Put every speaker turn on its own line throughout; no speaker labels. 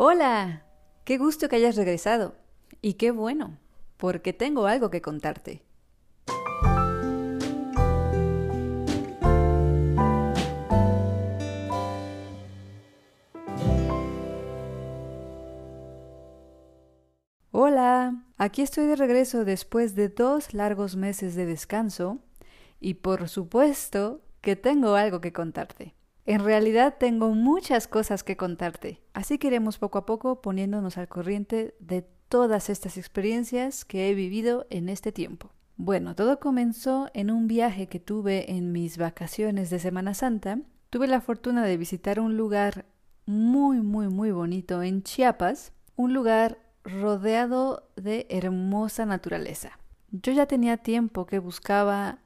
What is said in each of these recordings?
Hola, qué gusto que hayas regresado. Y qué bueno, porque tengo algo que contarte. Hola, aquí estoy de regreso después de dos largos meses de descanso y por supuesto que tengo algo que contarte. En realidad tengo muchas cosas que contarte, así que iremos poco a poco poniéndonos al corriente de todas estas experiencias que he vivido en este tiempo. Bueno, todo comenzó en un viaje que tuve en mis vacaciones de Semana Santa. Tuve la fortuna de visitar un lugar muy, muy, muy bonito en Chiapas, un lugar rodeado de hermosa naturaleza. Yo ya tenía tiempo que buscaba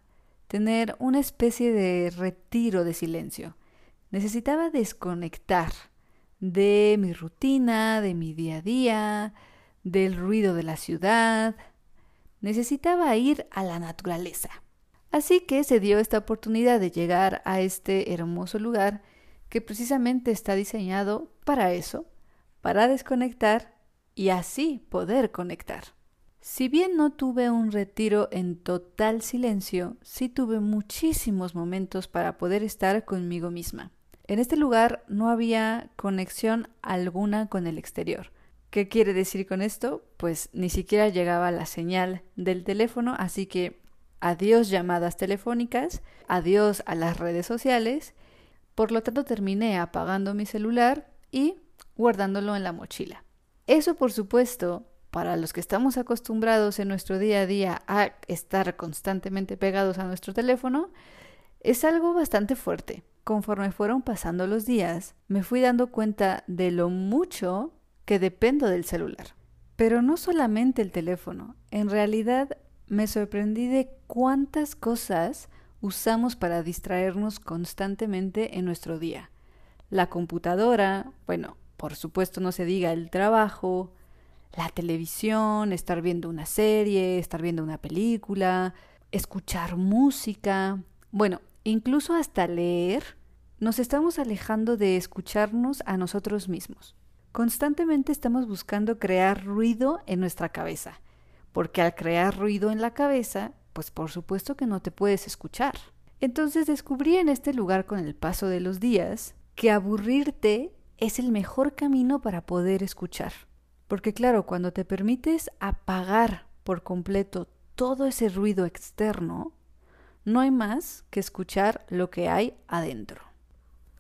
tener una especie de retiro de silencio Necesitaba desconectar de mi rutina, de mi día a día, del ruido de la ciudad. Necesitaba ir a la naturaleza. Así que se dio esta oportunidad de llegar a este hermoso lugar que precisamente está diseñado para eso, para desconectar y así poder conectar. Si bien no tuve un retiro en total silencio, sí tuve muchísimos momentos para poder estar conmigo misma. En este lugar no había conexión alguna con el exterior. ¿Qué quiere decir con esto? Pues ni siquiera llegaba la señal del teléfono, así que adiós llamadas telefónicas, adiós a las redes sociales. Por lo tanto terminé apagando mi celular y guardándolo en la mochila. Eso, por supuesto, para los que estamos acostumbrados en nuestro día a día a estar constantemente pegados a nuestro teléfono, es algo bastante fuerte. Conforme fueron pasando los días, me fui dando cuenta de lo mucho que dependo del celular. Pero no solamente el teléfono, en realidad me sorprendí de cuántas cosas usamos para distraernos constantemente en nuestro día. La computadora, bueno, por supuesto no se diga el trabajo, la televisión, estar viendo una serie, estar viendo una película, escuchar música, bueno, incluso hasta leer, nos estamos alejando de escucharnos a nosotros mismos. Constantemente estamos buscando crear ruido en nuestra cabeza, porque al crear ruido en la cabeza, pues por supuesto que no te puedes escuchar. Entonces descubrí en este lugar con el paso de los días que aburrirte es el mejor camino para poder escuchar. Porque claro, cuando te permites apagar por completo todo ese ruido externo, no hay más que escuchar lo que hay adentro.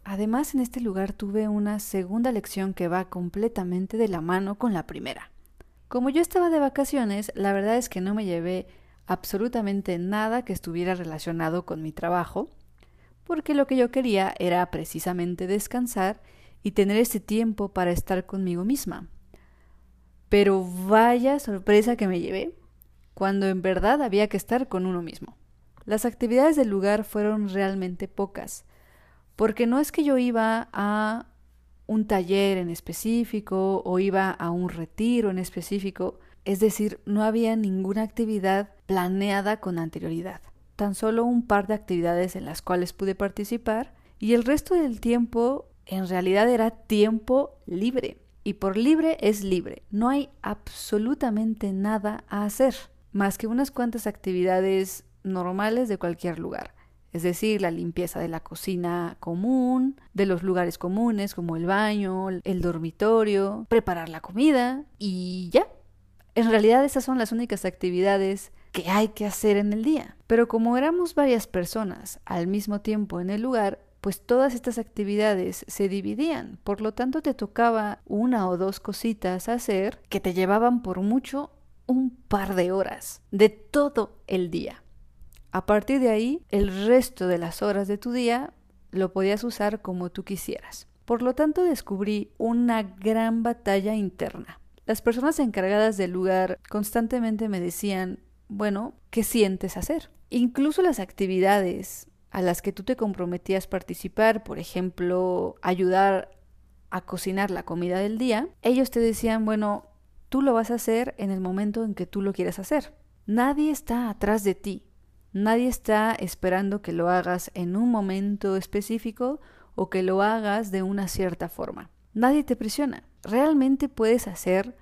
Además, en este lugar tuve una segunda lección que va completamente de la mano con la primera. Como yo estaba de vacaciones, la verdad es que no me llevé absolutamente nada que estuviera relacionado con mi trabajo, porque lo que yo quería era precisamente descansar y tener ese tiempo para estar conmigo misma. Pero vaya sorpresa que me llevé, cuando en verdad había que estar con uno mismo. Las actividades del lugar fueron realmente pocas, porque no es que yo iba a un taller en específico o iba a un retiro en específico, es decir, no había ninguna actividad planeada con anterioridad, tan solo un par de actividades en las cuales pude participar y el resto del tiempo en realidad era tiempo libre. Y por libre es libre, no hay absolutamente nada a hacer, más que unas cuantas actividades normales de cualquier lugar, es decir, la limpieza de la cocina común, de los lugares comunes como el baño, el dormitorio, preparar la comida y ya. En realidad esas son las únicas actividades que hay que hacer en el día. Pero como éramos varias personas al mismo tiempo en el lugar, pues todas estas actividades se dividían, por lo tanto te tocaba una o dos cositas hacer que te llevaban por mucho un par de horas de todo el día. A partir de ahí, el resto de las horas de tu día lo podías usar como tú quisieras. Por lo tanto, descubrí una gran batalla interna. Las personas encargadas del lugar constantemente me decían, bueno, ¿qué sientes hacer? Incluso las actividades a las que tú te comprometías participar, por ejemplo, ayudar a cocinar la comida del día, ellos te decían, bueno, tú lo vas a hacer en el momento en que tú lo quieras hacer. Nadie está atrás de ti. Nadie está esperando que lo hagas en un momento específico o que lo hagas de una cierta forma. Nadie te presiona. realmente puedes hacer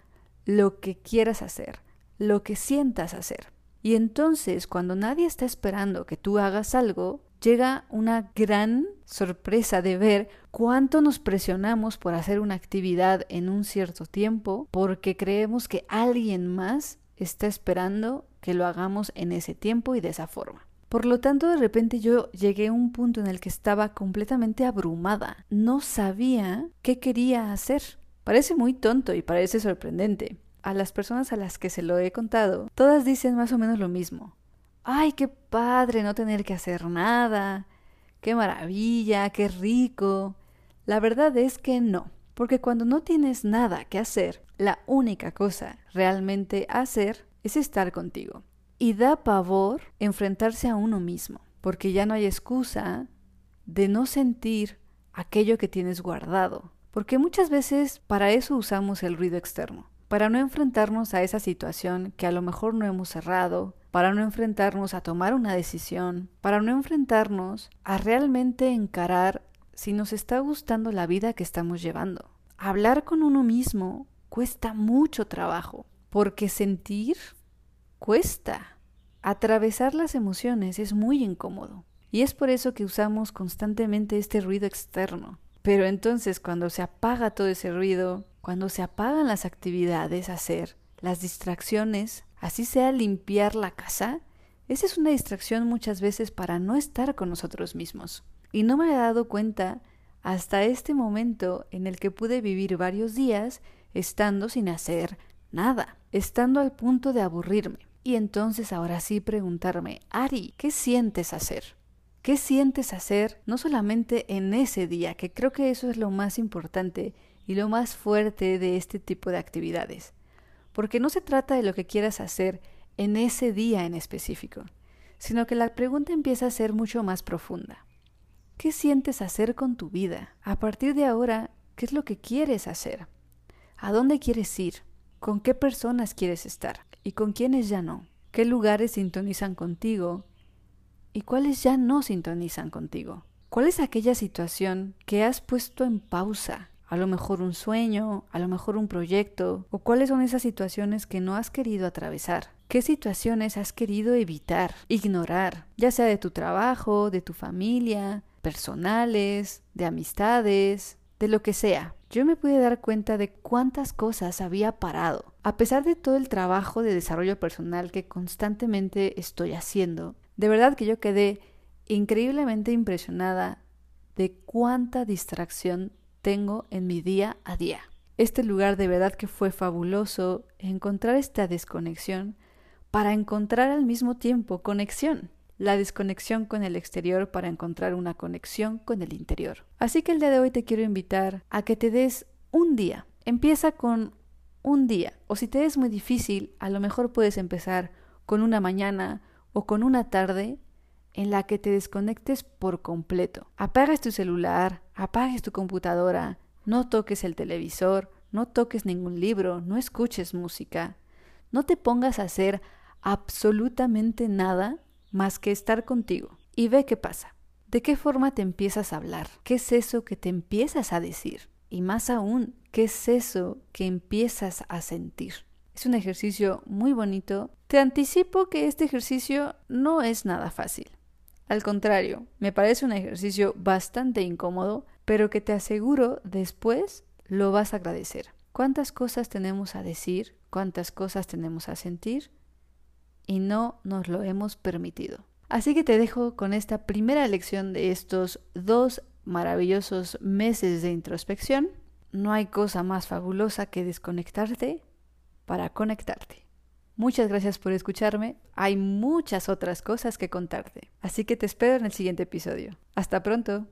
lo que quieras hacer, lo que sientas hacer. Y entonces, cuando nadie está esperando que tú hagas algo, llega una gran sorpresa de ver cuánto nos presionamos por hacer una actividad en un cierto tiempo porque creemos que alguien más está esperando que lo hagamos en ese tiempo y de esa forma. Por lo tanto, de repente yo llegué a un punto en el que estaba completamente abrumada. No sabía qué quería hacer. Parece muy tonto y parece sorprendente. A las personas a las que se lo he contado, todas dicen más o menos lo mismo. ¡Ay, qué padre no tener que hacer nada! ¡Qué maravilla! ¡Qué rico! La verdad es que no, porque cuando no tienes nada que hacer, la única cosa realmente hacer es estar contigo. Y da pavor enfrentarse a uno mismo, porque ya no hay excusa de no sentir aquello que tienes guardado, porque muchas veces para eso usamos el ruido externo, para no enfrentarnos a esa situación que a lo mejor no hemos cerrado, para no enfrentarnos a tomar una decisión, para no enfrentarnos a realmente encarar si nos está gustando la vida que estamos llevando. Hablar con uno mismo cuesta mucho trabajo, porque sentir cuesta. Atravesar las emociones es muy incómodo. Y es por eso que usamos constantemente este ruido externo. Pero entonces cuando se apaga todo ese ruido, cuando se apagan las actividades a hacer, las distracciones, así sea limpiar la casa, esa es una distracción muchas veces para no estar con nosotros mismos. Y no me he dado cuenta hasta este momento en el que pude vivir varios días estando sin hacer nada, estando al punto de aburrirme. Y entonces ahora sí preguntarme, Ari, ¿qué sientes hacer? ¿Qué sientes hacer no solamente en ese día, que creo que eso es lo más importante y lo más fuerte de este tipo de actividades? Porque no se trata de lo que quieras hacer en ese día en específico, sino que la pregunta empieza a ser mucho más profunda. ¿Qué sientes hacer con tu vida? A partir de ahora, ¿qué es lo que quieres hacer? ¿A dónde quieres ir? ¿Con qué personas quieres estar? y con quiénes ya no, qué lugares sintonizan contigo y cuáles ya no sintonizan contigo. ¿Cuál es aquella situación que has puesto en pausa? A lo mejor un sueño, a lo mejor un proyecto, o cuáles son esas situaciones que no has querido atravesar. ¿Qué situaciones has querido evitar, ignorar, ya sea de tu trabajo, de tu familia, personales, de amistades, de lo que sea? Yo me pude dar cuenta de cuántas cosas había parado a pesar de todo el trabajo de desarrollo personal que constantemente estoy haciendo, de verdad que yo quedé increíblemente impresionada de cuánta distracción tengo en mi día a día. Este lugar de verdad que fue fabuloso encontrar esta desconexión para encontrar al mismo tiempo conexión. La desconexión con el exterior para encontrar una conexión con el interior. Así que el día de hoy te quiero invitar a que te des un día. Empieza con un día. O si te es muy difícil, a lo mejor puedes empezar con una mañana o con una tarde en la que te desconectes por completo. Apagues tu celular, apagues tu computadora, no toques el televisor, no toques ningún libro, no escuches música. No te pongas a hacer absolutamente nada más que estar contigo y ve qué pasa. ¿De qué forma te empiezas a hablar? ¿Qué es eso que te empiezas a decir? Y más aún, ¿qué es eso que empiezas a sentir? Es un ejercicio muy bonito. Te anticipo que este ejercicio no es nada fácil. Al contrario, me parece un ejercicio bastante incómodo, pero que te aseguro después lo vas a agradecer. ¿Cuántas cosas tenemos a decir? ¿Cuántas cosas tenemos a sentir? Y no nos lo hemos permitido. Así que te dejo con esta primera lección de estos dos maravillosos meses de introspección, no hay cosa más fabulosa que desconectarte para conectarte. Muchas gracias por escucharme. Hay muchas otras cosas que contarte. Así que te espero en el siguiente episodio. Hasta pronto.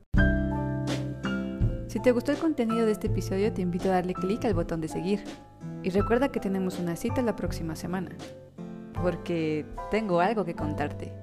Si te gustó el contenido de este episodio, te invito a darle clic al botón de seguir. Y recuerda que tenemos una cita la próxima semana. Porque tengo algo que contarte.